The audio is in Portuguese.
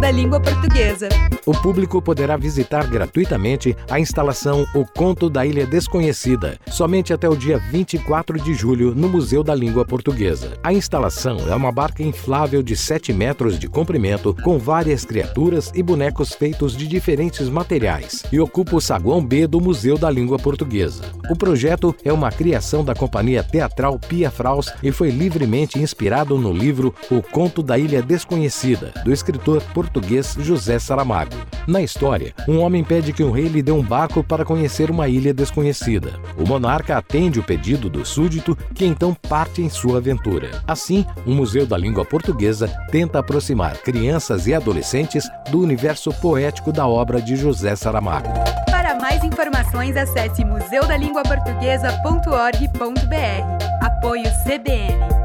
Da Língua Portuguesa. O público poderá visitar gratuitamente a instalação O Conto da Ilha Desconhecida, somente até o dia 24 de julho, no Museu da Língua Portuguesa. A instalação é uma barca inflável de 7 metros de comprimento, com várias criaturas e bonecos feitos de diferentes materiais, e ocupa o saguão B do Museu da Língua Portuguesa. O projeto é uma criação da companhia teatral Pia Fraus e foi livremente inspirado no livro O Conto da Ilha Desconhecida, do escritor português José Saramago. Na história, um homem pede que um rei lhe dê um barco para conhecer uma ilha desconhecida. O monarca atende o pedido do súdito, que então parte em sua aventura. Assim, o Museu da Língua Portuguesa tenta aproximar crianças e adolescentes do universo poético da obra de José Saramago. Para mais informações, acesse museudalinguaportuguesa.org.br. Apoio CBN.